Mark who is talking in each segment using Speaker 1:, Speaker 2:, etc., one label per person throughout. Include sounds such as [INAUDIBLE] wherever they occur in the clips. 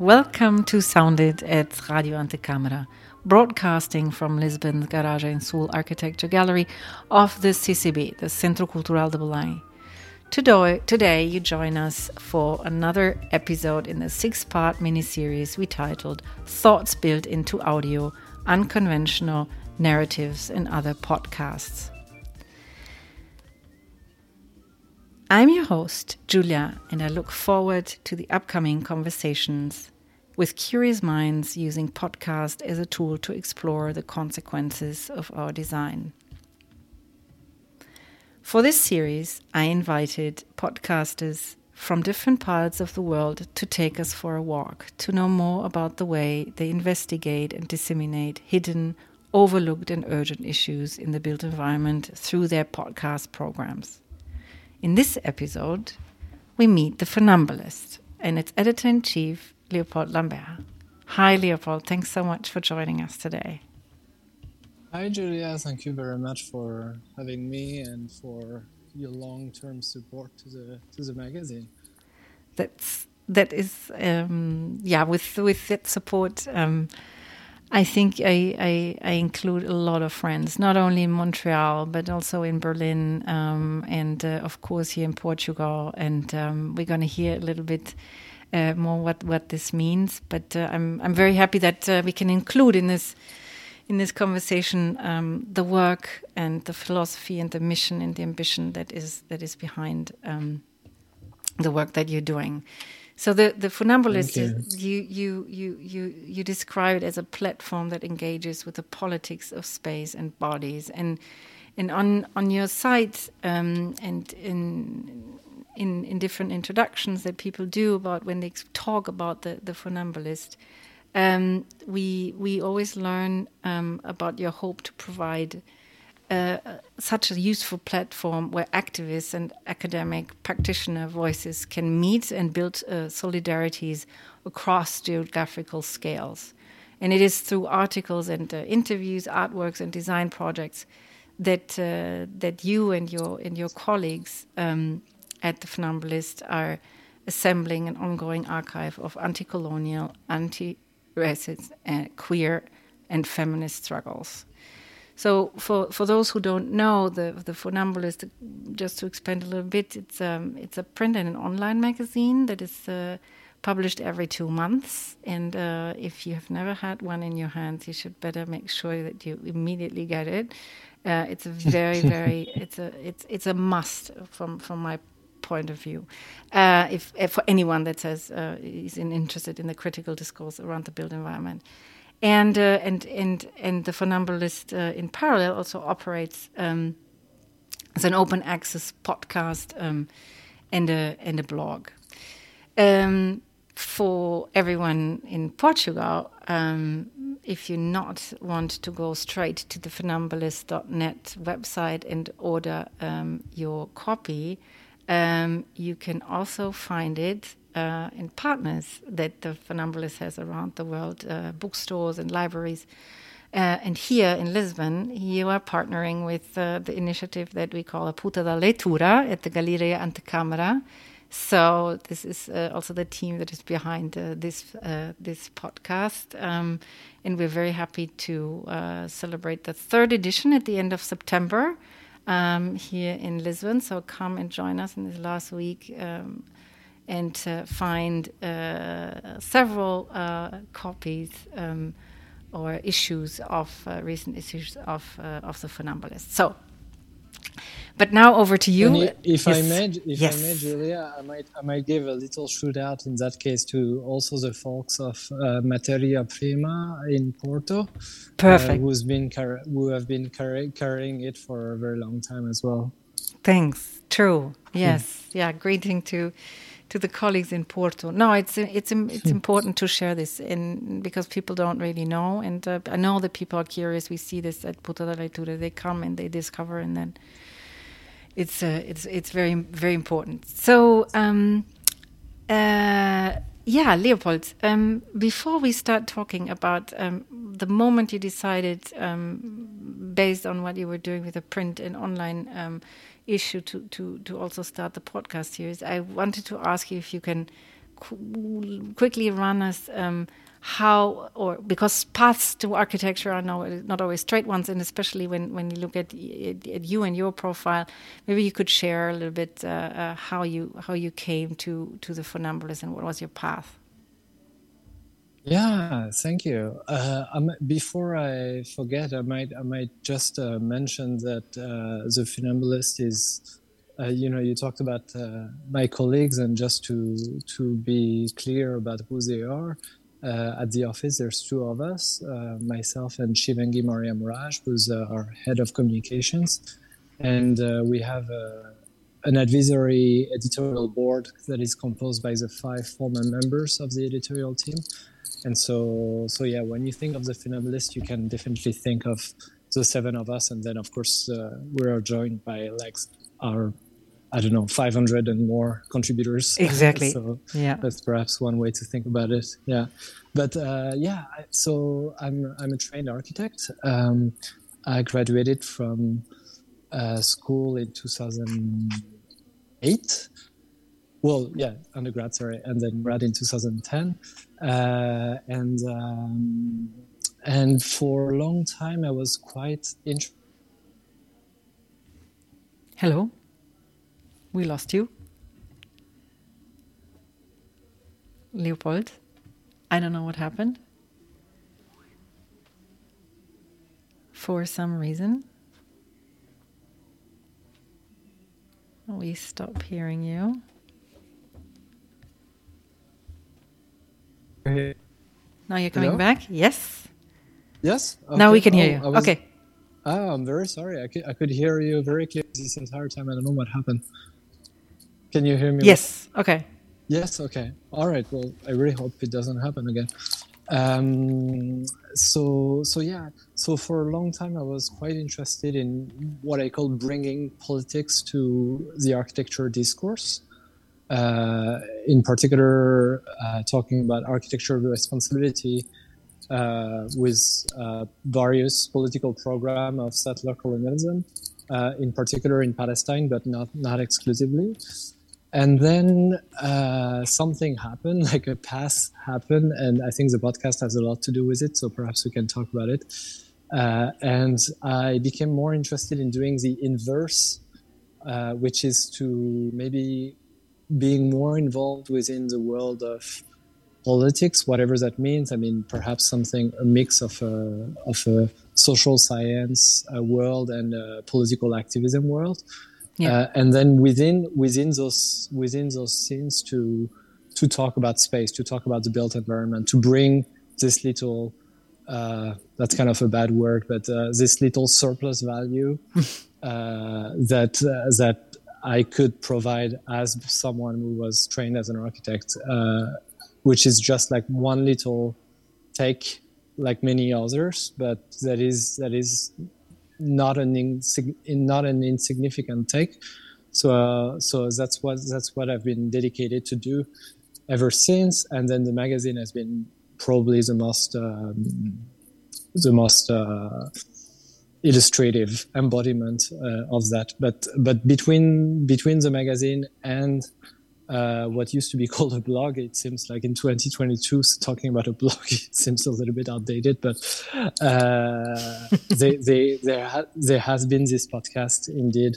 Speaker 1: Welcome to Sound It at Radio Antecâmara, broadcasting from Lisbon's Garagem Sul Architecture Gallery of the CCB, the Centro Cultural de Belém. Today, today, you join us for another episode in the six part miniseries we titled Thoughts Built into Audio Unconventional Narratives and Other Podcasts. I'm your host, Julia, and I look forward to the upcoming conversations with curious minds using podcast as a tool to explore the consequences of our design. For this series, I invited podcasters from different parts of the world to take us for a walk, to know more about the way they investigate and disseminate hidden, overlooked, and urgent issues in the built environment through their podcast programs. In this episode, we meet the Funambulist and its editor in chief, Leopold Lambert. Hi, Leopold. Thanks so much for joining us today.
Speaker 2: Hi, Julia. Thank you very much for having me and for your long-term support to the to the magazine.
Speaker 1: That's that is um, yeah. With with that support, um, I think I, I, I, include a lot of friends, not only in Montreal, but also in Berlin, um, and uh, of course here in Portugal. And um, we're going to hear a little bit uh, more what, what this means. But uh, I'm I'm very happy that uh, we can include in this in this conversation um, the work and the philosophy and the mission and the ambition that is that is behind um, the work that you're doing. So the the funambulist you. Is, you you you you you describe it as a platform that engages with the politics of space and bodies and and on on your site um, and in in in different introductions that people do about when they talk about the the funambulist. Um, we we always learn um, about your hope to provide uh, such a useful platform where activists and academic practitioner voices can meet and build uh, solidarities across geographical scales. And it is through articles and uh, interviews, artworks, and design projects that uh, that you and your and your colleagues um, at the Funambulist are assembling an ongoing archive of anti-colonial, anti-racist, uh, queer, and feminist struggles. So for, for those who don't know, the the Funambulist, just to expand a little bit, it's um, it's a print and an online magazine that is uh, published every two months. And uh, if you have never had one in your hands, you should better make sure that you immediately get it. Uh, it's a very [LAUGHS] very it's a it's it's a must from from my point of view. Uh, if, if, for anyone that says uh, is interested in the critical discourse around the built environment and uh, and and and the Funambulist uh, in parallel also operates um, as an open access podcast um, and a and a blog. Um, for everyone in Portugal, um, if you not want to go straight to the funambulist.net website and order um, your copy, um, you can also find it uh, in partners that the Funambulist has around the world, uh, bookstores and libraries. Uh, and here in Lisbon, you are partnering with uh, the initiative that we call a Puta da Leitura at the Galeria Antecâmara. So this is uh, also the team that is behind uh, this this podcast, um, and we're very happy to celebrate the third edition at the end of September um, here in Lisbon. So come and join us in this last week. Um, and find uh, several uh, copies um, or issues of uh, recent issues of uh, of the Funambulist. So, but now over to you.
Speaker 2: if yes. I may, if yes. I may, Julia, I might I might give a little shout out in that case to also the folks of uh, Materia Prima in Porto,
Speaker 1: perfect,
Speaker 2: who's been who have been carrying it for a very long time as well.
Speaker 1: Thanks. True. Yes. Yeah. Greeting to to the colleagues in Porto. No, it's it's it's important to share this, in because people don't really know, and uh, I know that people are curious. We see this at Puta da Leitura. They come and they discover, and then it's uh, it's it's very very important. So. Um, uh, yeah, Leopold. Um, before we start talking about um, the moment you decided, um, based on what you were doing with the print and online um, issue to, to, to also start the podcast series, I wanted to ask you if you can qu- quickly run us um, how or because paths to architecture are no, not always straight ones and especially when, when you look at, at you and your profile maybe you could share a little bit uh, uh, how you how you came to to the funambulist and what was your path
Speaker 2: yeah thank you uh, before i forget i might i might just uh, mention that uh, the funambulist is uh, you know, you talked about uh, my colleagues, and just to to be clear about who they are, uh, at the office, there's two of us, myself and Shivangi Mariam Raj, who's our head of communications. And we have an advisory editorial board that is composed by the five former members of the editorial team. And so, so yeah, when you think of the Funambulist, you can definitely think of the seven of us. And then, of course, uh, we are joined by like our I don't know, 500 and more contributors. [LAUGHS]
Speaker 1: Exactly.
Speaker 2: so yeah, that's perhaps one way to think about it. Yeah, but uh, yeah, so I'm I'm a trained architect. Um, I graduated from uh, school in 2008. Well, yeah, undergrad, sorry, and then grad in 2010, uh, and um, and for a long time I was quite interested.
Speaker 1: Hello. We lost you. Leopold, I don't know what happened. For some reason, we stop hearing you. Now you're coming Hello? back? Yes.
Speaker 2: Yes.
Speaker 1: Okay. Now we can hear oh, you. Was, okay.
Speaker 2: Oh, I'm very sorry. I could, I could hear you very clearly this entire time. I don't know what happened. Can you hear me?
Speaker 1: Yes. Okay.
Speaker 2: Yes. Okay. All right. Well, I really hope it doesn't happen again. Um, so so yeah. So for a long time, I was quite interested in what I call bringing politics to the architecture discourse. Uh, in particular, uh, talking about architectural responsibility uh, with various political program of settler colonialism, in particular in Palestine, but not not exclusively. And then uh, something happened [LAUGHS] like a pass happened and i think the podcast has a lot to do with it so perhaps we can talk about it. Uh, and i became more interested in doing the inverse uh, which is to maybe being more involved within the world of politics whatever that means i mean perhaps something a mix of a, of a social science world and a political activism world yeah. Uh, and then within within those within those scenes to to talk about space, to talk about the built environment, to bring this little uh, that's kind of a bad word, but uh, this little surplus value [LAUGHS] uh, that uh, that I could provide as someone who was trained as an architect, uh, which is just like one little take, like many others, but that is that is not an insig- not an insignificant take. So uh, so that's what that's what I've been dedicated to do ever since. And then the magazine has been probably the most um, the most uh, illustrative embodiment uh, of that. But but between between the magazine and uh, what used to be [LAUGHS] called a blog. It seems like in 2022, talking about a blog, [LAUGHS] it seems a little bit outdated, but uh, [LAUGHS] they, they, there, ha- there has been this podcast indeed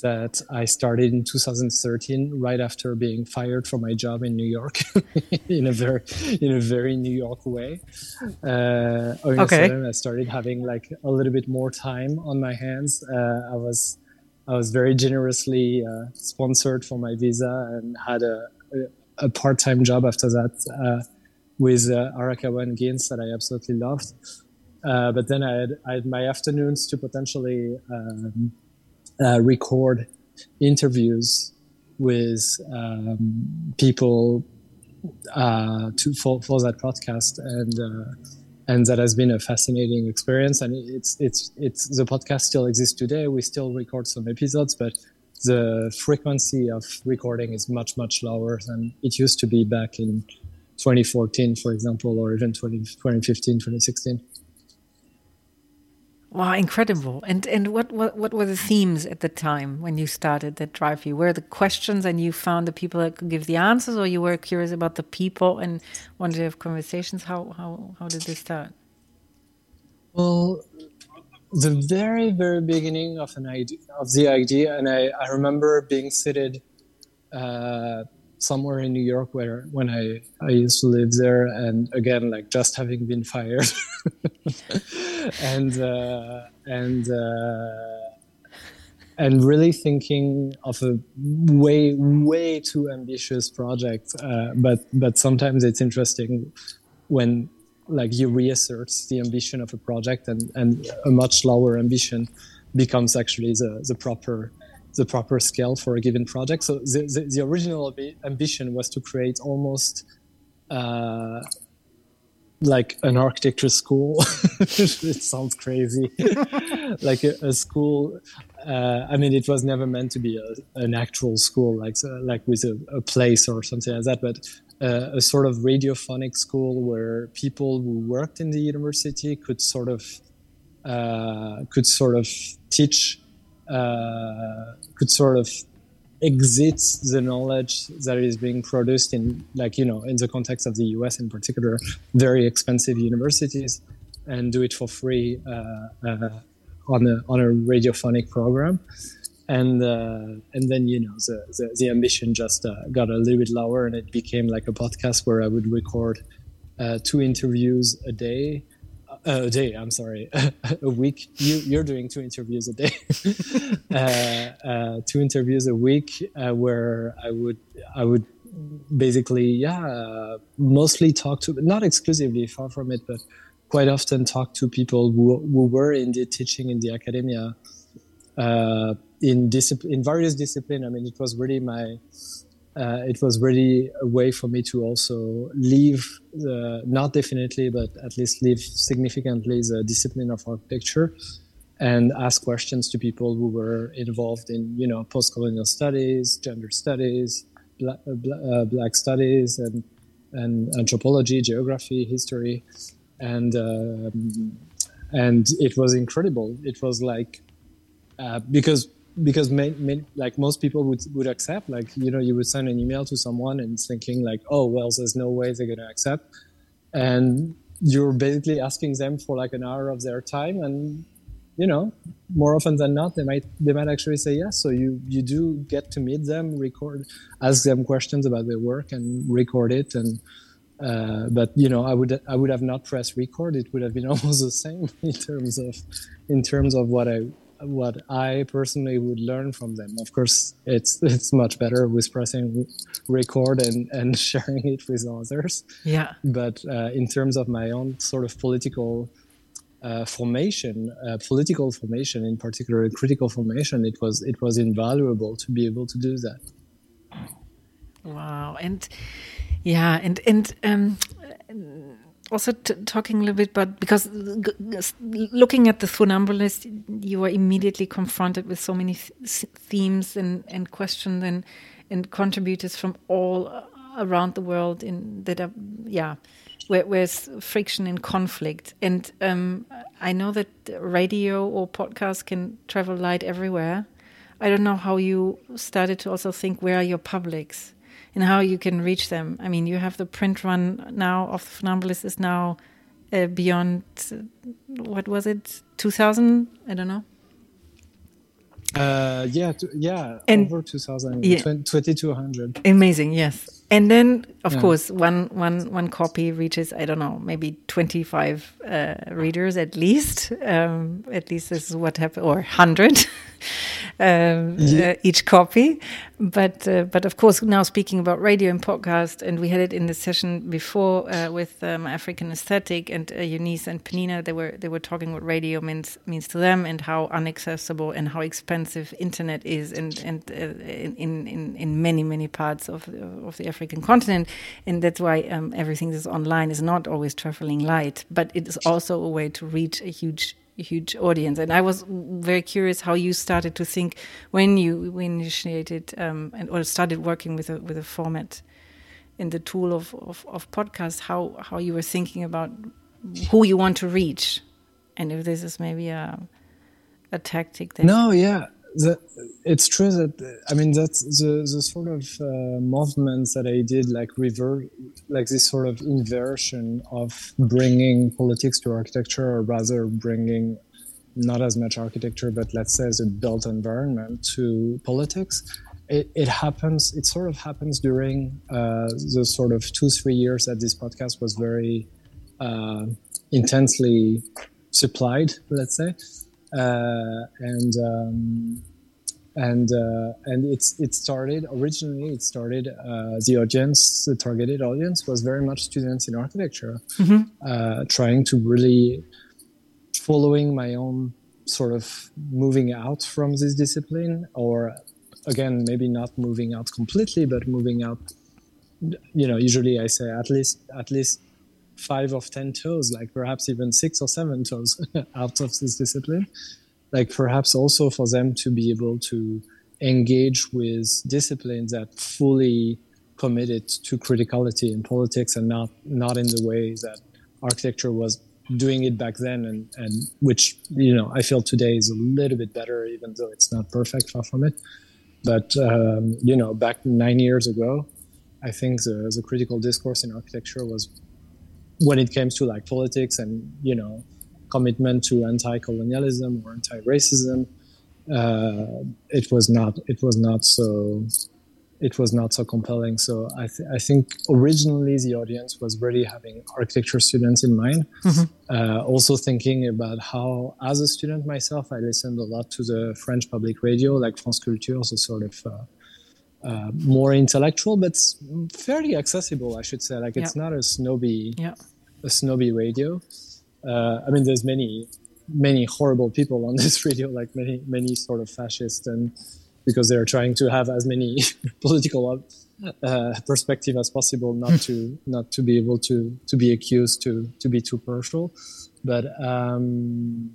Speaker 2: that I started in 2013, right after being fired from my job in New York, [LAUGHS] in a very, in a very New York way. Uh, okay. I started having like a little bit more time on my hands. Uh, I was I was very generously uh, sponsored for my visa and had a, a, a part-time job after that uh, with uh, Arakawa and Gins that I absolutely loved. Uh, but then I had, I had, my afternoons to potentially um, uh, record interviews with um, people uh, to for, for that podcast and and that has been a fascinating experience. And it's it's it's the podcast still exists today. We still record some episodes, but the frequency of recording is much much lower than it used to be back in 2014, for example, or even 20, 2015, 2016.
Speaker 1: Wow, incredible! And and what, what what were the themes at the time when you started that drive you? Were the questions and you found the people that could give the answers, or you were curious about the people and wanted to have conversations? How how how did this start?
Speaker 2: Well, the very very beginning of an idea of the idea, and I I remember being seated. Uh, somewhere in New York where when I, I used to live there and again like just having been fired. [LAUGHS] And uh, and uh, and really thinking of a way way too ambitious project uh, but but sometimes it's interesting when like you reassert the ambition of a project and and a much lower ambition becomes actually the the proper the proper scale for a given project. So the, the, the original ambition was to create almost uh, like an architecture school. [LAUGHS] it sounds crazy, [LAUGHS] like a, a school. Uh, I mean, it was never meant to be a, an actual school, like uh, like with a, a, place or something like that, but uh, a sort of radiophonic school where people who worked in the university could sort of uh, could sort of teach uh, could sort of exit the knowledge that is being produced in like you know in the context of the US in particular very expensive universities and do it for free uh, uh, on a on a radiophonic program. And uh, and then you know the the, the ambition just uh, got a little bit lower and it became like a podcast where I would record uh, two interviews a day a day. I'm sorry, [LAUGHS] a week. You, you're doing two interviews a day, [LAUGHS] uh, uh, two interviews a week, uh, where I would I would basically yeah mostly talk to not exclusively far from it, but quite often talk to people who, who were indeed teaching in the academia uh, in discipline in various discipline. I mean, it was really my uh, it was really a way for me to also leave, the, not definitely, but at least leave significantly the discipline of architecture and ask questions to people who were involved in, you know, post-colonial studies, gender studies, black, uh, uh, black studies, and, and anthropology, geography, history, and um, and it was incredible. It was like uh, because because like most people would would accept like you know you would send an email to someone and thinking like oh well there's no way they're gonna accept. And you're basically asking them for like an hour of their time and you know more often than not they might they might actually say yes. So you you do get to meet them record ask them questions about their work and record it. And uh, but you know i would i would have not pressed record. It would have been [LAUGHS] almost the same in terms of in terms of what i what I personally would learn from them. Of course, it's it's much better with pressing record and, and [LAUGHS] sharing it with others.
Speaker 1: Yeah.
Speaker 2: But uh, in terms of my own sort of political uh, formation, uh, political formation in particular, critical formation, it was it was invaluable to be able to do that.
Speaker 1: Wow, and yeah, and and um, also talking a little bit about because looking at the funambulist, you were immediately confronted with so many th themes and, and questions and and contributors from all around the world in that are yeah where where's friction and conflict and um, I know that radio or podcast can travel light everywhere. I don't know how you started to also think where are your publics and how you can reach them. I mean, you have the print run now of the Funambulist is now uh, beyond uh, what was it, two thousand? I don't know.
Speaker 2: Uh, yeah, yeah, and, over 2000, yeah. 2200.
Speaker 1: Amazing, yes and then of yeah. course one one one copy reaches i don't know maybe 25 uh, readers at least um, at least this is what happened or 100 um, [LAUGHS] yeah. uh, each copy but uh, but of course now speaking about radio and podcast and we had it in the session before uh, with um, african aesthetic and uh, eunice and penina they were they were talking what radio means means to them and how inaccessible and how expensive internet is and and uh, in, in in many many parts of of the african African continent, and that's why um, everything that's online is not always traveling light, but it is also a way to reach a huge huge audience. And I was very curious how you started to think when you initiated um, and or started working with a with a format in the tool of, of, of podcast, how how you were thinking about who you want to reach and if this is maybe a a tactic that
Speaker 2: no yeah the, it's true that I mean that's the the sort of uh, movements that I did like revert like this sort of inversion of bringing politics to architecture or rather bringing not as much architecture but let's say the built environment to politics it, it happens it sort of happens during uh, the sort of two three years that this podcast was very uh, intensely supplied let's say and um, and uh, and it's it started originally it started uh, the audience the targeted audience was very much students in architecture mm-hmm. uh, trying to really following my own sort of moving out from this discipline or again maybe not moving out completely but moving out you know usually i say at least at least five of ten toes like perhaps even six or seven toes [LAUGHS] out of this discipline. Like perhaps also for them to be able to engage with disciplines that fully committed to criticality in politics and not not in the way that architecture was doing it back then and and which you know I feel today is a little bit better even though it's not perfect far from it. But um, you know back nine years ago I think the, the critical discourse in architecture was when it came to like politics and you know commitment to anti-colonialism or anti-racism uh, it was not it was not so it was not so compelling so I, th- I think originally the audience was really having architecture students in mind mm-hmm. uh, also thinking about how as a student myself i listened a lot to the french public radio like france culture so sort of uh, uh, more intellectual but fairly accessible i should say like it's not a snobby
Speaker 1: yeah.
Speaker 2: A snobby radio uh, I mean, there's many, many horrible people on [LAUGHS] this radio, like many, many sort of fascists, and because they're trying to have as many [LAUGHS] political uh, perspective as possible, not to not to be able to to be accused to to be too partial, but. Um,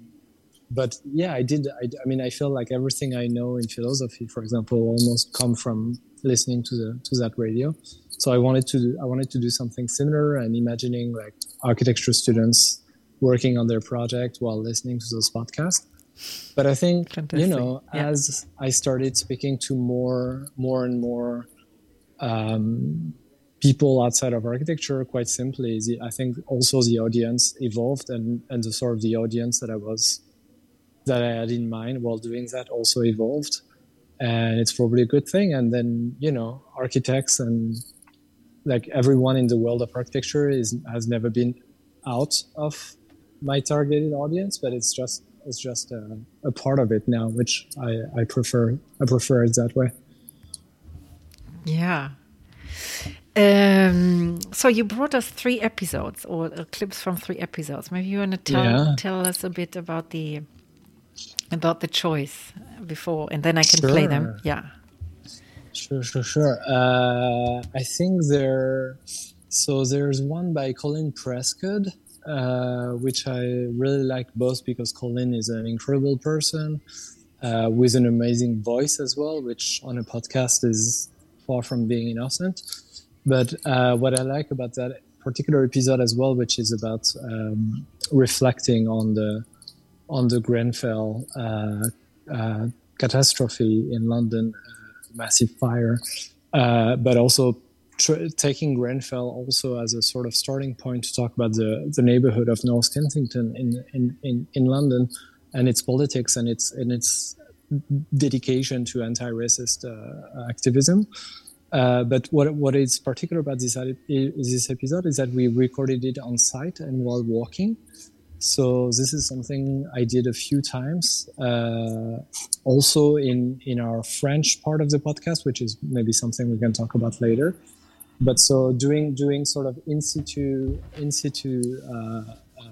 Speaker 2: but yeah, I did. I, I, mean, I feel like everything I know in philosophy, for example, almost come from listening to the to that radio. So I wanted to do, I wanted to do something similar and imagining like architecture students working on their project while listening to those podcasts. But I think Fantastic. you know, yeah. as I started speaking to more, more and more um, people outside of architecture, quite simply, the, I think also the audience evolved, and and the sort of the audience that I was that I had in mind while doing that also evolved, and it's probably a good thing. And then you know, architects and like everyone in the world of architecture is has never been out of my targeted audience, but it's just it's just a, a part of it now, which I, I prefer. I prefer it that way.
Speaker 1: Yeah. Um, so you brought us three episodes or uh, clips from three episodes. Maybe you want to tell yeah. tell us a bit about the about the choice before, and then I can sure. play them. Yeah.
Speaker 2: Sure, sure, sure. Uh, I think there. So there's one by Colin Prescod uh, which I really like both because Colin is an incredible person uh, with an amazing voice as well, which on a podcast is far from being innocent. But uh, what I like about that particular episode as well, which is about um, reflecting on the on the Grenfell uh, uh, catastrophe in London, massive fire, but also tr- taking Grenfell also as a sort of starting point to talk about the, the neighborhood of North Kensington in, in, in, in London and its politics and its and its dedication to anti-racist uh, activism. Uh, but what what is particular about this this episode is that we recorded it on site and while walking. So this is something I did a few times. Uh, also in in our French part of the podcast, which is maybe something we can talk about later but so doing doing sort of in situ in situ uh, uh,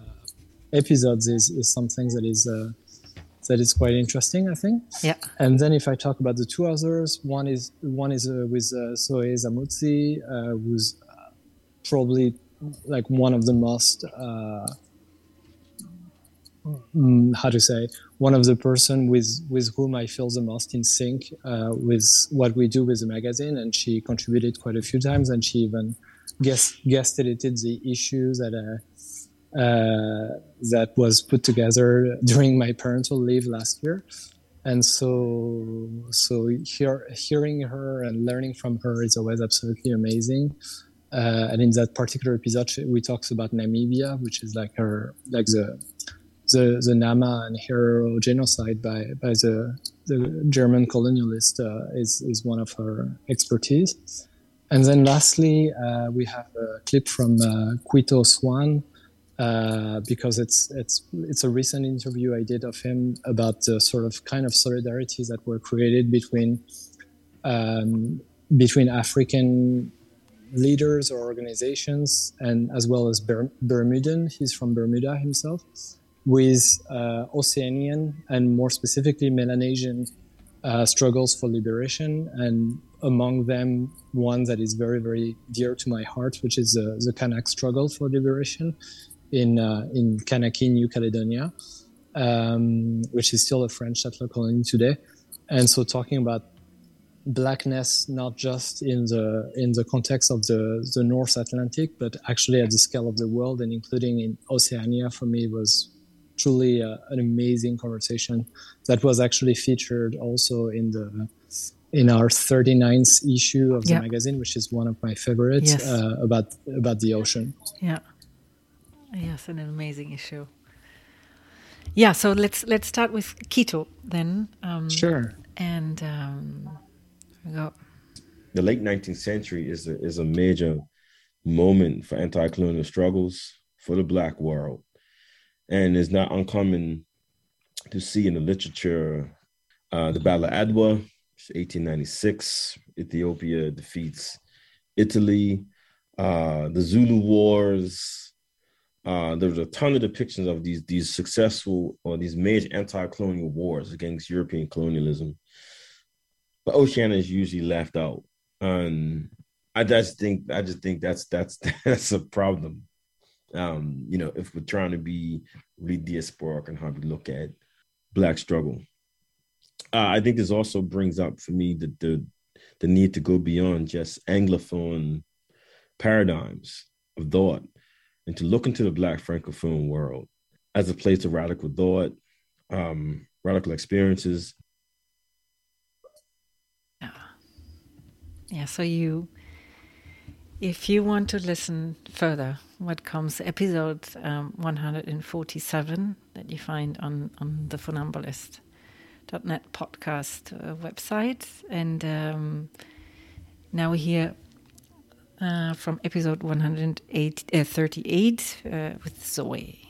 Speaker 2: episodes is, is something that is uh, that is quite interesting, I think.
Speaker 1: Yeah.
Speaker 2: And then if I talk about the two others, one is one is uh, with uh, Zoe Samudzi, uh, who's probably like one of the most how to say one of the person with with whom I feel the most in sync uh, with what we do with the magazine, and she contributed quite a few times, and she even guest guest edited the issues that a uh, that was put together during my parental leave last year. And so, so hear, hearing her and learning from her is always absolutely amazing. Uh, and in that particular episode, we talks about Namibia, which is like her, like the the, the Nama and Herero genocide by, by the, the German colonialist uh, is, is one of her expertise. And then lastly, uh, we have a clip from uh, Quito Swan, uh, because it's it's it's a recent interview I did of him about the sort of kind of solidarities that were created between um, between African leaders or organizations and as well as Ber- Bermudan. He's from Bermuda himself, with uh, Oceanian and more specifically Melanesian uh, struggles for liberation, and among them one that is very very dear to my heart, which is uh, the Kanak struggle for liberation in uh, in Kanaky, New Caledonia, um, which is still a French settler colony today, and so talking about blackness not just in the in the context of the the North Atlantic, but actually at the scale of the world and including in Oceania for me was truly uh, an amazing conversation that was actually featured also in the in our 39th issue of the yeah. magazine which is one of my favorites yes. uh, about about the ocean.
Speaker 1: Yeah. Yes an amazing issue. Yeah so let's let's start with quito then
Speaker 2: um, sure.
Speaker 1: and um, go.
Speaker 3: The late 19th century is a, is a major moment for anti-colonial struggles for the black world and it's not uncommon to see in the literature uh, the Battle of Adwa, 1896. Ethiopia defeats Italy. Uh, the Zulu Wars. Uh, there was a ton of depictions of these these successful or these major anti-colonial wars against European colonialism. But Oceania is usually left out, and I just think I just think that's that's [LAUGHS] that's a problem um, you know, if we're trying to be really diasporic and how we look at black struggle. Uh, I think this also brings up for me the, the the need to go beyond just anglophone paradigms of thought and to look into the black francophone world as a place of radical thought, um, radical experiences.
Speaker 1: Yeah. Yeah. So you if you want to listen further, what comes episode um, 147 that you find on, on the funambulist.net podcast uh, website. And um, now we hear uh, from episode 138 uh, uh, with Zoe.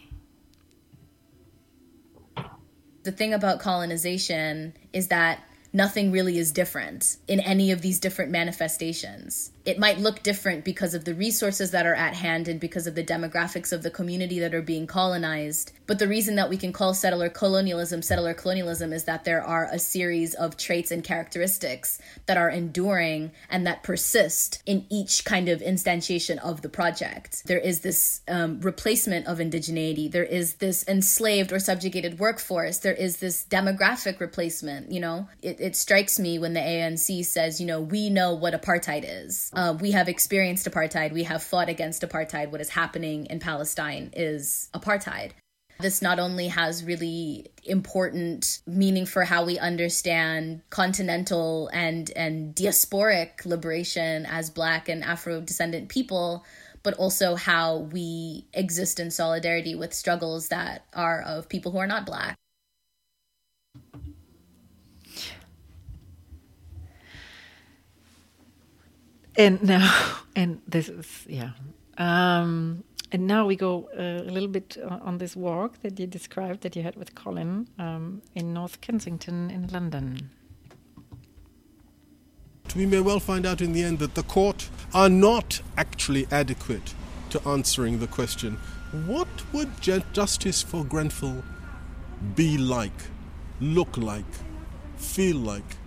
Speaker 4: The thing about colonization is that nothing really is different in any of these different manifestations it might look different because of the resources that are at hand and because of the demographics of the community that are being colonized. But the reason that we can call settler colonialism settler colonialism is that there are a series of traits and characteristics that are enduring and that persist in each kind of instantiation of the project. There is this um, replacement of indigeneity, there is this enslaved or subjugated workforce, there is this demographic replacement. You know, it, it strikes me when the ANC says, you know, we know what apartheid is uh, we have experienced apartheid. We have fought against apartheid. What is happening in Palestine is apartheid. This not only has really important meaning for how we understand continental and, and diasporic liberation as Black and Afro descendant people, but also how we exist in solidarity with struggles that are of people who are not Black.
Speaker 1: And now, [LAUGHS] and this is, yeah. Um, and now we go uh, a little bit on this walk that you described that you had with Colin um, in North Kensington in London.
Speaker 5: We may well find out in the end that the court are not actually adequate to answering the question what would justice for Grenfell be like, look like, feel like?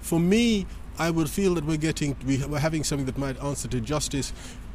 Speaker 5: For me, I would feel that we're getting we're having something that might answer to justice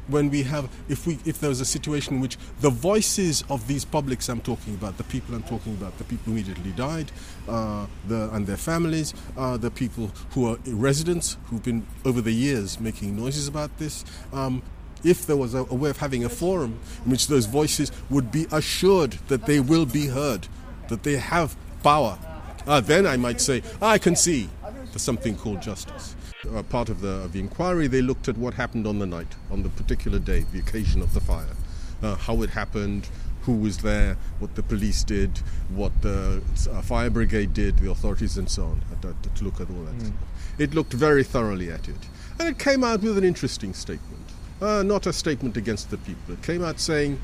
Speaker 5: when we have if we if there was a situation in which the voices of these publics I'm talking about the people I'm talking about the people who immediately died uh, the, and their families uh, the people who are residents who've been over the years making noises about this um, if there was a, a, way of having a forum in which those voices would be assured that they will be heard, that they have power, uh, then I might say, I can see there's something called justice. Uh, part of the, of the inquiry, they looked at what happened on the night, on the particular day, the occasion of the fire, uh, how it happened, who was there, what the police did, what the uh, fire brigade did, the authorities, and so on, to, to look at all that. Mm. It looked very thoroughly at it. And it came out with an interesting statement. Uh, not a statement against the people. It came out saying,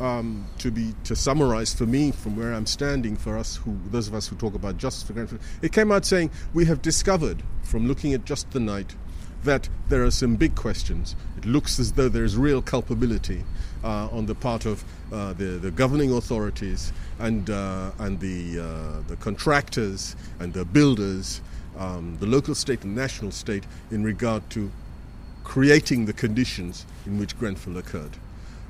Speaker 5: um, to be to summarize for me from where I'm standing, for us who those of us who talk about justice for Grenfell, it came out saying we have discovered from looking at just the night that there are some big questions. It looks as though there's real culpability uh, on the part of uh, the, the governing authorities and uh, and the uh, the contractors and the builders, um, the local state and national state, in regard to creating the conditions in which Grenfell occurred.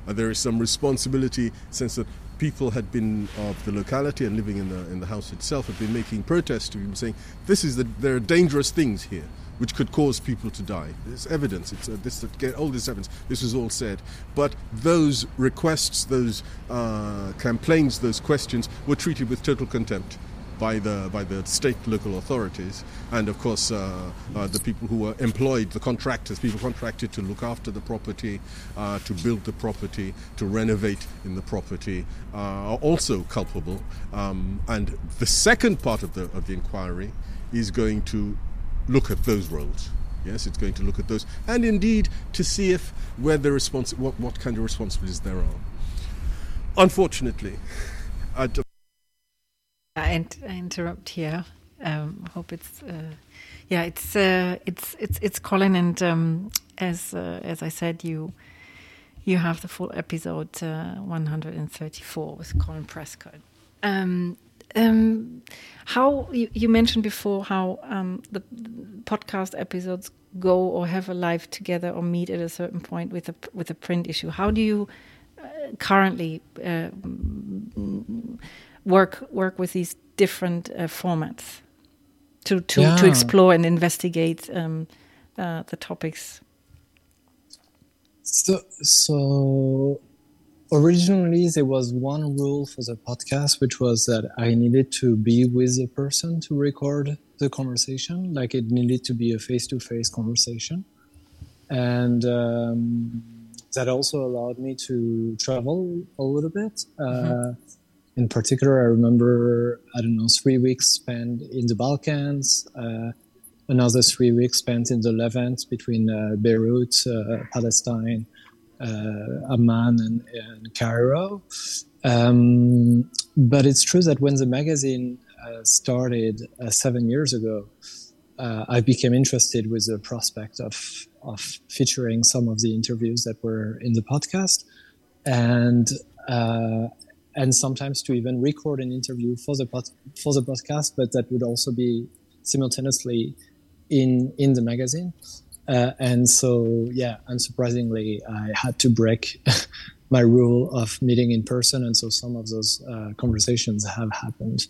Speaker 5: Uh, there is some responsibility since that people had been of the locality and living in the in the house itself had been making protests to him saying this is the there are dangerous things here which could cause people to die. There's evidence. It's uh, this all this evidence. This is all said, but those requests, those uh, complaints, those questions were treated with total contempt by the by the state local authorities and of course uh, uh, the people who were employed the contractors people contracted to look after the property uh, to build the property to renovate in the property uh, are also culpable um, and the second part of the of the inquiry is going to look at those roles Yes, it's going to look at those, and indeed to see if where the respons- what, what kind of responsibilities there are. Unfortunately, I
Speaker 1: I, interrupt here. Um, hope it's uh, yeah, it's uh, it's it's it's Colin, and um, as uh, as I said, you you have the full episode uh, 134 with Colin Prescod. Um, um, how you, you, mentioned before how um, the podcast episodes go or have a life together or meet at a certain point with a with a print issue. How do you uh, currently uh, work work with these different uh, formats to to, yeah. to explore and investigate um, uh, the topics.
Speaker 2: So so originally there was one rule for the podcast, which was that I needed to be with the person to record the conversation. Like it needed to be a face to face conversation, and. Um, that also allowed me to travel a little bit. Uh, mm-hmm in particular, I remember, I don't know, three weeks spent in the Balkans, uh, another three weeks spent in the Levant between uh, Beirut, uh, Palestine, uh, Amman, and, and Cairo. Um, but it's true that when the magazine uh, started uh, seven years ago, I became interested with the prospect of, of featuring some of the interviews that were in the podcast. And uh, and sometimes to even record an interview for the pod, for the podcast, but that would also be simultaneously in in the magazine. Uh, and so, yeah, unsurprisingly, I had to break [LAUGHS] my rule of meeting in person, and so some of those uh, conversations have happened,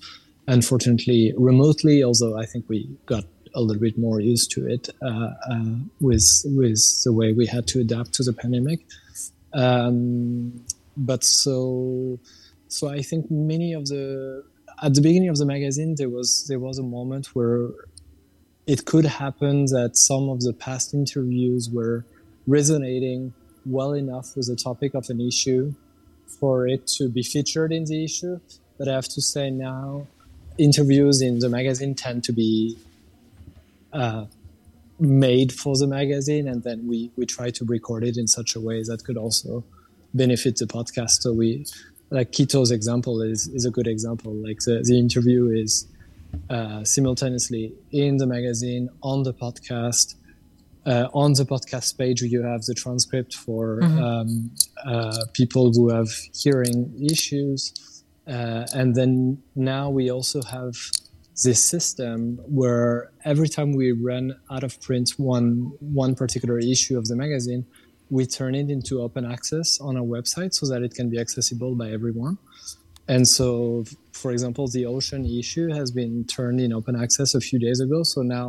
Speaker 2: unfortunately, remotely. Although I think we got a little bit more used to it uh, uh with with the way we had to adapt to the pandemic. Um, but so so I think many of the at the beginning of the magazine there was there was a moment where it could happen that some of the past interviews were resonating well enough with the topic of an issue for it to be featured in the issue. But I have to say now, interviews in the magazine tend to be uh, made for the magazine, and then we we try to record it in such a way that could also benefit the podcast. So we like Quito's example is is a good example. Like the, the interview is uh, simultaneously in the magazine, on the podcast. Uh, on the podcast page, where you have the transcript for mm-hmm. um, uh, people who have hearing issues, uh, and then now we also have this system where every time we run out of print one one particular issue of the magazine, we turn it into open access on our website so that it can be accessible by everyone. And so, for example, the ocean issue has been turned in open access a few days ago. So now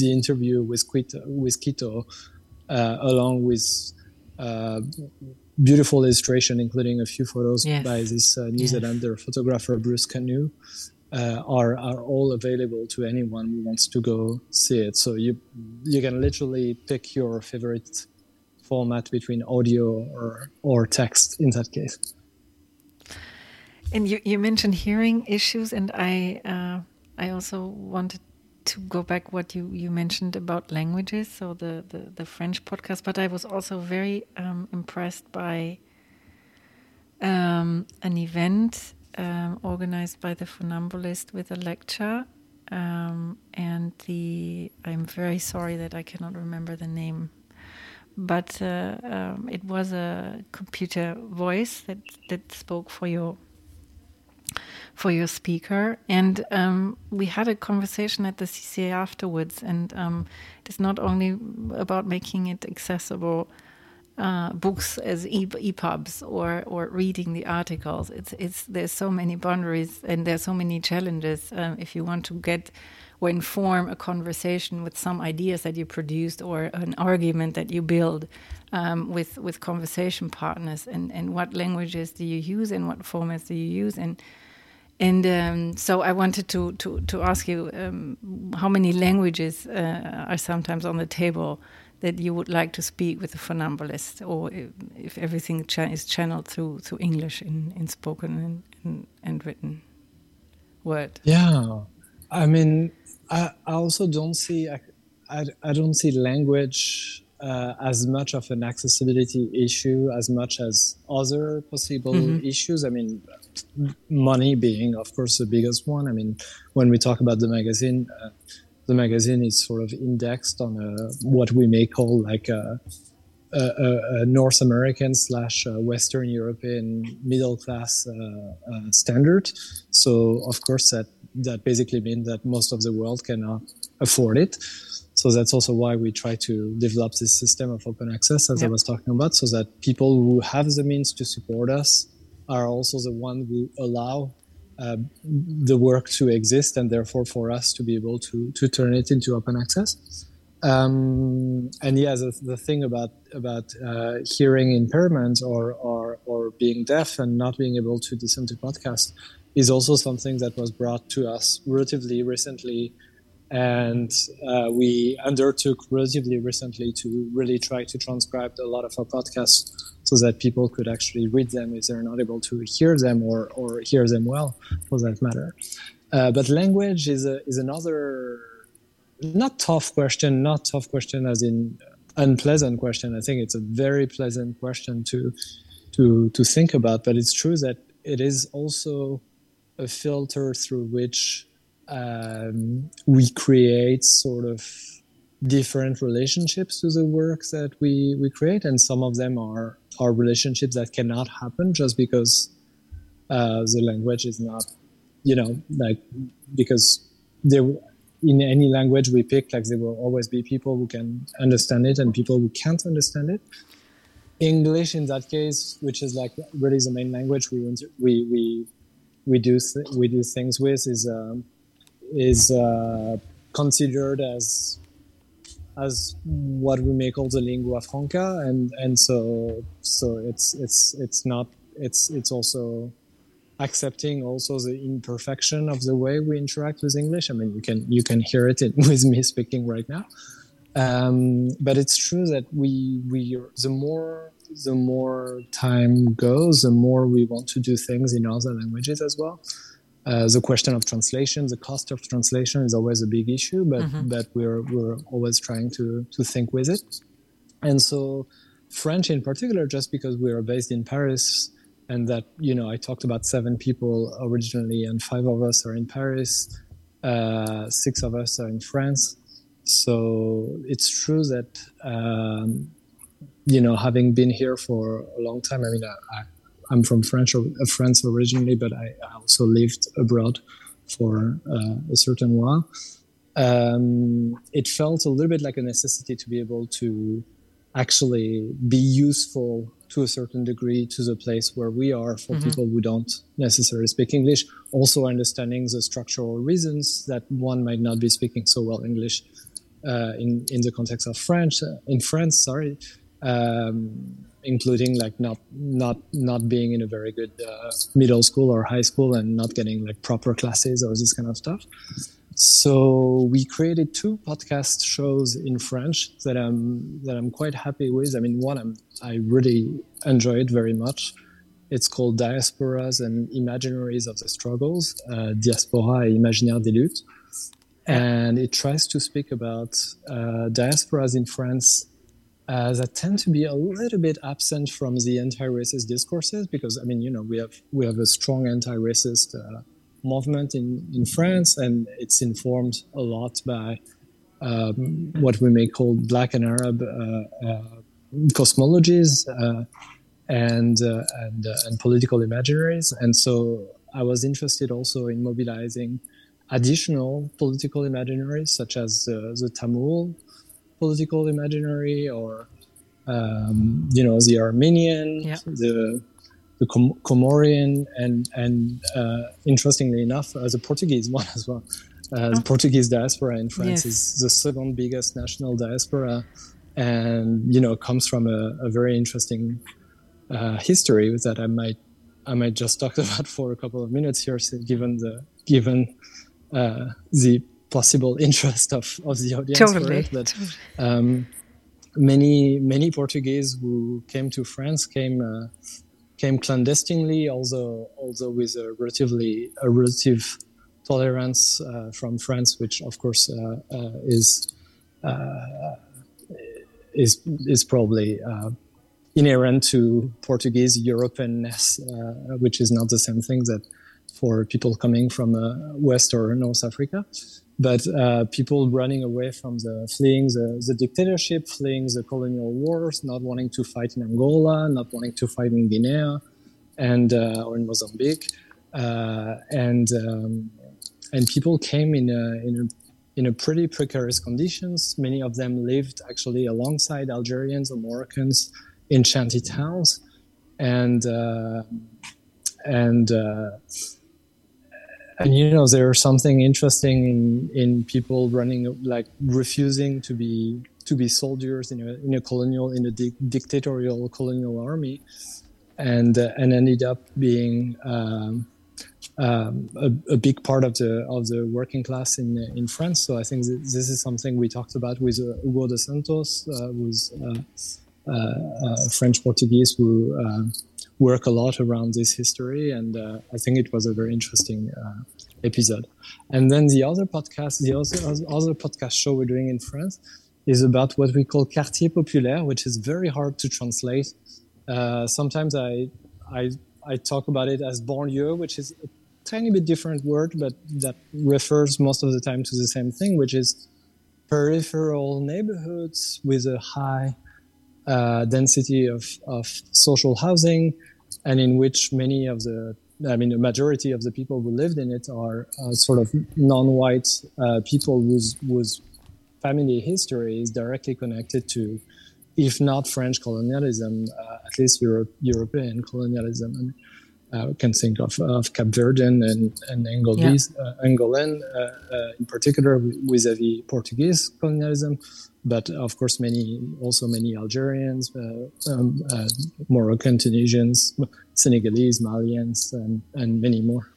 Speaker 2: the interview with Quito, with Quito uh, along with uh, beautiful illustration, including a few photos
Speaker 1: Yes.
Speaker 2: by this uh, New
Speaker 1: Yes.
Speaker 2: Zealander photographer Bruce Connew, uh, are are all available to anyone who wants to go see it. So you you can literally pick your favorite format between audio or or text in that case.
Speaker 1: And you, you mentioned hearing issues, and I uh, I also wanted to go back what you, you mentioned about languages, so the, the, the French podcast. But I was also very um, impressed by um, an event um, organized by the Funambulist with a lecture. Um, and the I'm very sorry that I cannot remember the name but uh, um, it was a computer voice that, that spoke for your for your speaker. And um, we had a conversation at the CCA afterwards and um, it's not only about making it accessible uh, books as e- EPUBs or or reading the articles. It's it's there's so many boundaries and there's so many challenges um, if you want to get or inform a conversation with some ideas that you produced or an argument that you build um, with with conversation partners? And and what languages do you use and what formats do you use? And and um, so I wanted to to to ask you um, how many languages uh, are sometimes on the table that you would like to speak with a funambulist, or if, if everything is channeled through through English in, in spoken and, and, and written word.
Speaker 2: Yeah, I mean, I, I also don't see I, I, I don't see language uh, as much of an accessibility issue as much as other possible
Speaker 1: Mhm.
Speaker 2: issues. I mean, money being, of course, the biggest one. I mean, when we talk about the magazine, uh, the magazine is sort of indexed on a, what we may call like a, a, a, a North American slash uh, Western European middle class uh, uh, standard. So, of course, that that basically means that most of the world cannot afford it. So that's also why we try to develop this system of open access, as I was talking about, so that people who have the means to support us are also the one who allow uh, the work to exist, and therefore for us to be able to to turn it into open access. Um, and yeah, the, the thing about about uh, hearing impairment or, or or being deaf and not being able to listen to podcasts is also something that was brought to us relatively recently, and uh, we undertook relatively recently to really try to transcribe a lot of our podcasts so that people could actually read them if they're not able to hear them or or hear them well, for that matter. Uh, but language is a, is another not tough question, not tough question as in unpleasant question. I think it's a very pleasant question to to to think about. But it's true that it is also a filter through which um, we create sort of different relationships to the work that we we create, and some of them are are relationships that cannot happen just because uh, the language is not, you know, like because there in any language we pick, like there will always be people who can understand it and people who can't understand it. English, in that case, which is like really the main language we we we we do th- we do things with, is um, is uh, considered as as what we may call the lingua franca, and and so so it's it's it's not it's it's also accepting also the imperfection of the way we interact with English. I mean, you can you can hear it in, [LAUGHS] with me speaking right now. Um, but it's true that we we the more the more time goes, the more we want to do things in other languages as well. Uh, the question of translation, the cost of translation is always a big issue, but but we're we're always trying to to think with it. And so French in particular, just because we are based in Paris, and that you know I talked about seven people originally, and five of us are in Paris, uh, six of us are in France. So it's true that um, you know having been here for a long time. I mean, I, I'm from French, uh, France originally, but I, I also lived abroad for uh, a certain while. Um, it felt a little bit like a necessity to be able to actually be useful to a certain degree to the place where we are for people who don't necessarily speak English. Also, understanding the structural reasons that one might not be speaking so well English uh, in in the context of French uh, in France. Sorry, um, including like not not not being in a very good uh, middle school or high school and not getting like proper classes or this kind of stuff. So we created two podcast shows in French that I'm that I'm quite happy with. I mean, one I'm, I really enjoy it very much. It's called Diasporas and Imaginaries of the Struggles, uh, Diaspora et Imaginaire des Luttes, and it tries to speak about uh, diasporas in France uh, that tend to be a little bit absent from the anti-racist discourses because I mean, you know, we have we have a strong anti-racist uh, movement in, in France, and it's informed a lot by um, what we may call Black and Arab uh, uh cosmologies uh, and uh, and and political imaginaries. And so I was interested also in mobilizing additional political imaginaries, such as the Tamil political imaginary, or um, you know the Armenian, yeah. the the Com- Comorian, and and uh, interestingly enough, uh, the Portuguese one as well. Uh, the oh. Portuguese diaspora in France yes. is the second biggest national diaspora, and you know comes from a, a very interesting uh, history that I might I might just talk [LAUGHS] about for a couple of minutes here, given the given uh, the possible [LAUGHS] interest of, of the audience
Speaker 1: totally.
Speaker 2: for it. But um, many many Portuguese who came to France came uh, came clandestinely, although although with a relatively a relative tolerance uh, from France, which of course uh, uh is uh, is is probably uh, inherent to Portuguese Europeanness, which is not the same thing that for people coming from West or North Africa but uh, people running away from the fleeing the, the, dictatorship, fleeing the colonial wars, not wanting to fight in Angola, not wanting to fight in Guinea, and uh, or in Mozambique, uh, and um, and people came in a, in a in a pretty precarious conditions. Many of them lived actually alongside Algerians or Moroccans in shanty towns, and uh, and uh, and you know there's something interesting in in people running like refusing to be to be soldiers in a in a colonial in a di- dictatorial colonial army and uh, and ended up being um, um, a, a, big part of the of the working class in in France. So I think this is something we talked about with uh, Hugo de Santos, uh, who's uh, uh, uh, French Portuguese, who work a lot around this history, and uh, I think it was a very interesting uh, episode. And then the other podcast, the other, other podcast show we're doing in France, is about what we call quartier populaire, which is very hard to translate. Uh, sometimes I, I I talk about it as banlieue, which is a tiny bit different word, but that refers most of the time to the same thing, which is peripheral neighborhoods with a high uh, density of, of social housing, and in which many of the I mean, the majority of the people who lived in it are uh, sort of non-white uh, people whose whose family history is directly connected to, if not French colonialism, uh, at least Euro- European colonialism. And uh, can think of, of Cap Verdean and, and Angolese, yeah. Uh, Angolan uh, uh, in particular vis-a-vis Portuguese colonialism, but of course many also many Algerians, um, Moroccan, Tunisians, Senegalese, Malians, and, and many more.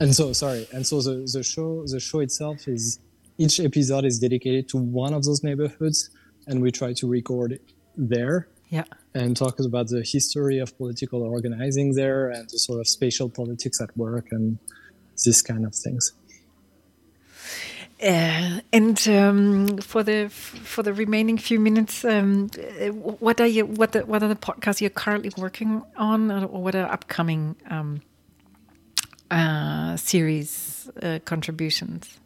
Speaker 2: And so, sorry, and so the, the show the show itself is each episode is dedicated to one of those neighborhoods, and we try to record there
Speaker 1: yeah.
Speaker 2: And talks about the history of political organizing there and the sort of spatial politics at work and this kind of things.
Speaker 1: Uh, and um, for the for the remaining few minutes, um, what are you what the, what are the podcasts you're currently working on, or what are upcoming um, uh, series uh, contributions?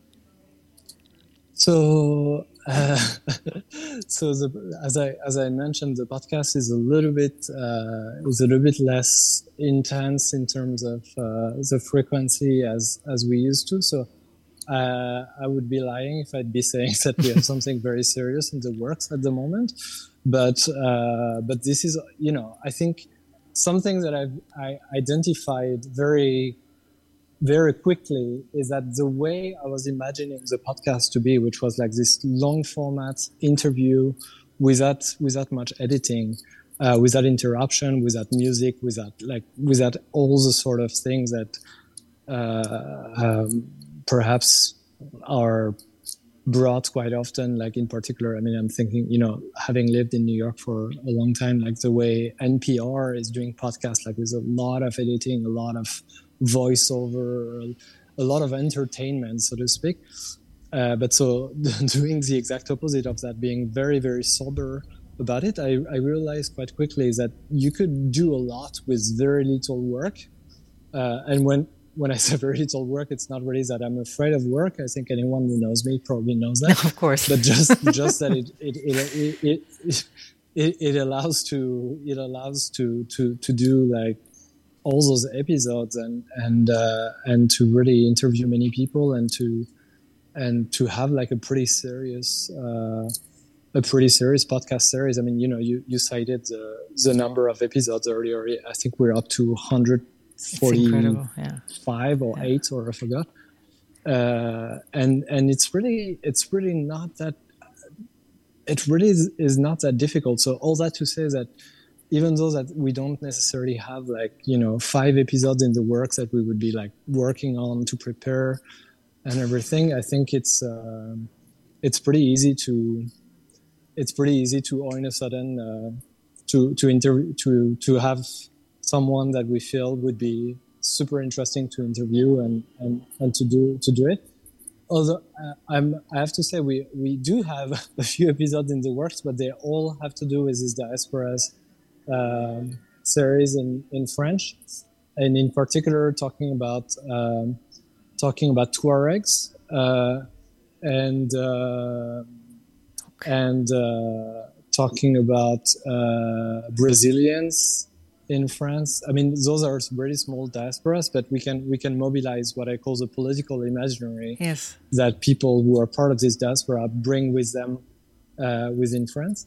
Speaker 2: So [LAUGHS] so the, as I as I mentioned, the podcast is a little bit uh, is a little bit less intense in terms of uh, the frequency as as we used to. So uh, I would be lying if I'd be saying [LAUGHS] that we have something very serious in the works at the moment. But uh, but this is you know I think something that I've I identified very very quickly is that the way I was imagining the podcast to be, which was like this long format interview without without much editing, uh, without interruption, without music, without like without all the sort of things that uh, um, perhaps are brought quite often like in particular i mean i'm thinking you know having lived in new york for a long time like the way npr is doing podcasts like there's a lot of editing a lot of voiceover a lot of entertainment so to speak uh, but so [LAUGHS] doing the exact opposite of that being very very sober about it I, I realized quite quickly that you could do a lot with very little work uh, and when when I [LAUGHS] say very little work, it's not really that I'm afraid of work. I think anyone who knows me probably knows that. [LAUGHS]
Speaker 1: of course.
Speaker 2: But just just that it it it, it, it, it, it allows to it allows to to to do like all those episodes and and uh, and to really interview many people and to and to have like a pretty serious uh, a pretty serious podcast series. I mean, you know, you you cited the the number of episodes earlier. I think we're up to 100 45 yeah. or yeah. 8 or I forgot. Uh, and and it's really it's really not that it really is, is, not that difficult. So all that to say that even though that we don't necessarily have like you know five episodes in the works that we would be like working on to prepare and everything, I think it's uh, it's pretty easy to it's pretty easy to all in a sudden uh, to to interview to to have someone that we feel would be super interesting to interview and, and, and to do to do it. Although uh, I'm, I have to say we, we do have [LAUGHS] a few episodes in the works, but they all have to do with this diasporas series in, in French, and in particular talking about um, talking about Tuaregs uh, and uh, and uh, talking about uh, Brazilians in France. I mean, those are very small diasporas, but we can we can mobilize what I call the political imaginary
Speaker 1: yes.
Speaker 2: that people who are part of this diaspora bring with them uh, within France,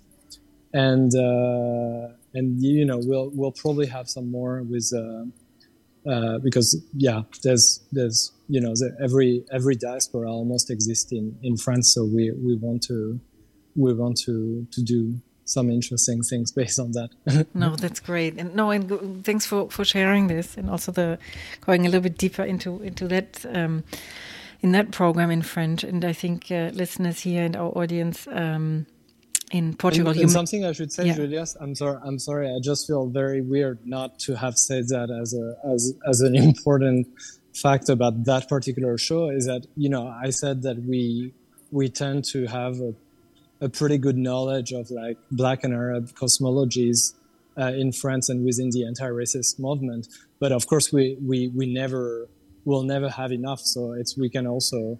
Speaker 2: and uh, and you know we'll we'll probably have some more with. Uh, uh because yeah, there's there's you know the, every every diaspora almost exists in, in France, so we, we want to we want to to do some interesting things [LAUGHS] based on that.
Speaker 1: no, that's great, and no, and thanks for for sharing this, and also the going a little bit deeper into into that. Um, in that program in French, and I think uh, listeners here and our audience um, in Portugal.
Speaker 2: And, and something I should say, yeah. Julius, I'm sorry. I'm sorry. I just feel very weird not to have said that as a as as an [LAUGHS] important fact about that particular show. Is that you know I said that we we tend to have a a pretty good knowledge of like black and Arab cosmologies uh, in France and within the anti-racist movement. But of course, we, we, we never will never have enough. So it's we can also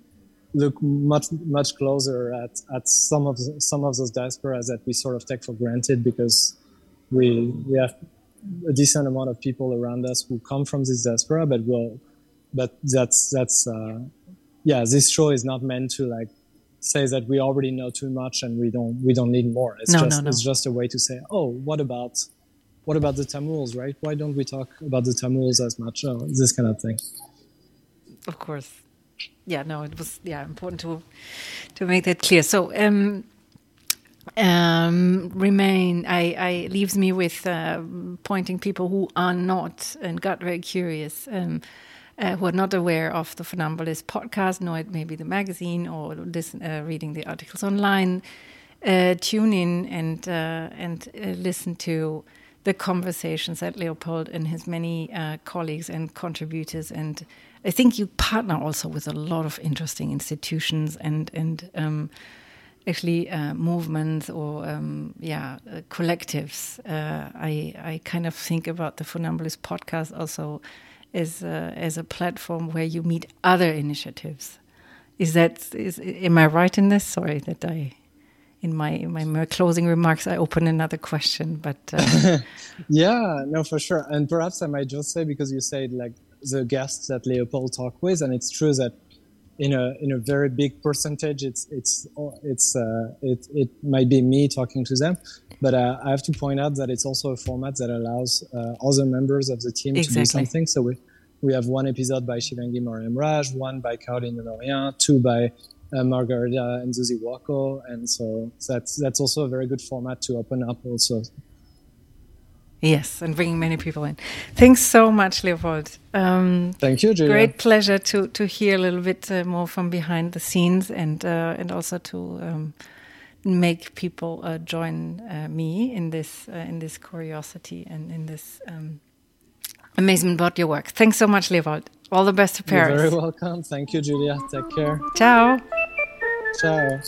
Speaker 2: look much much closer at, at some of the, some of those diasporas that we sort of take for granted because we we have a decent amount of people around us who come from this diaspora, but will but that's that's uh, yeah. This show is not meant to like say that we already know too much and we don't we don't need more. It's
Speaker 1: no,
Speaker 2: just
Speaker 1: no, no.
Speaker 2: it's just a way to say, oh, what about what about the Tamils, right? Why don't we talk about the Tamils as much? Oh, this kind of thing.
Speaker 1: Of course. Yeah, no, it was yeah important to to make that clear. So um um, remain I, I leaves me with uh, pointing people who are not and got very curious um, uh, who are not aware of the Funambulist podcast, nor it may be the magazine or listen, uh, reading the articles online, uh, tune in and uh, and uh, listen to the conversations that Leopold and his many uh, colleagues and contributors and I think you partner also with a lot of interesting institutions and and um, actually uh, movements or um, yeah uh, collectives. Uh, I I kind of think about the Funambulist podcast also as a, as a platform where you meet other initiatives. Is that is am I right in this? Sorry that I in my in my closing remarks I open another question, but uh, [LAUGHS]
Speaker 2: yeah, no, for sure. And perhaps I might just say because you said like the guests that Leopold talked with, and it's true that in a in a very big percentage, it's it's it's uh, it it might be me talking to them, but uh, I have to point out that it's also a format that allows uh, other members of the team exactly. to do something. So we, we have one episode by Shivangi Mariam Raj, one by Caroline Lorient, two by uh, Margarita and Zuzi Wako, and so that's that's also a very good format to open up also.
Speaker 1: Yes, and bringing many people in. Thanks so much, Leopold. Um,
Speaker 2: Thank you, Julia.
Speaker 1: Great pleasure to to hear a little bit uh, more from behind the scenes, and uh, and also to um, make people uh, join uh, me in this uh, in this curiosity and in this um, amazement about your work. Thanks so much, Leopold. All the best to Paris.
Speaker 2: You're very welcome. Thank you, Julia. Take care.
Speaker 1: Ciao.
Speaker 2: Ciao.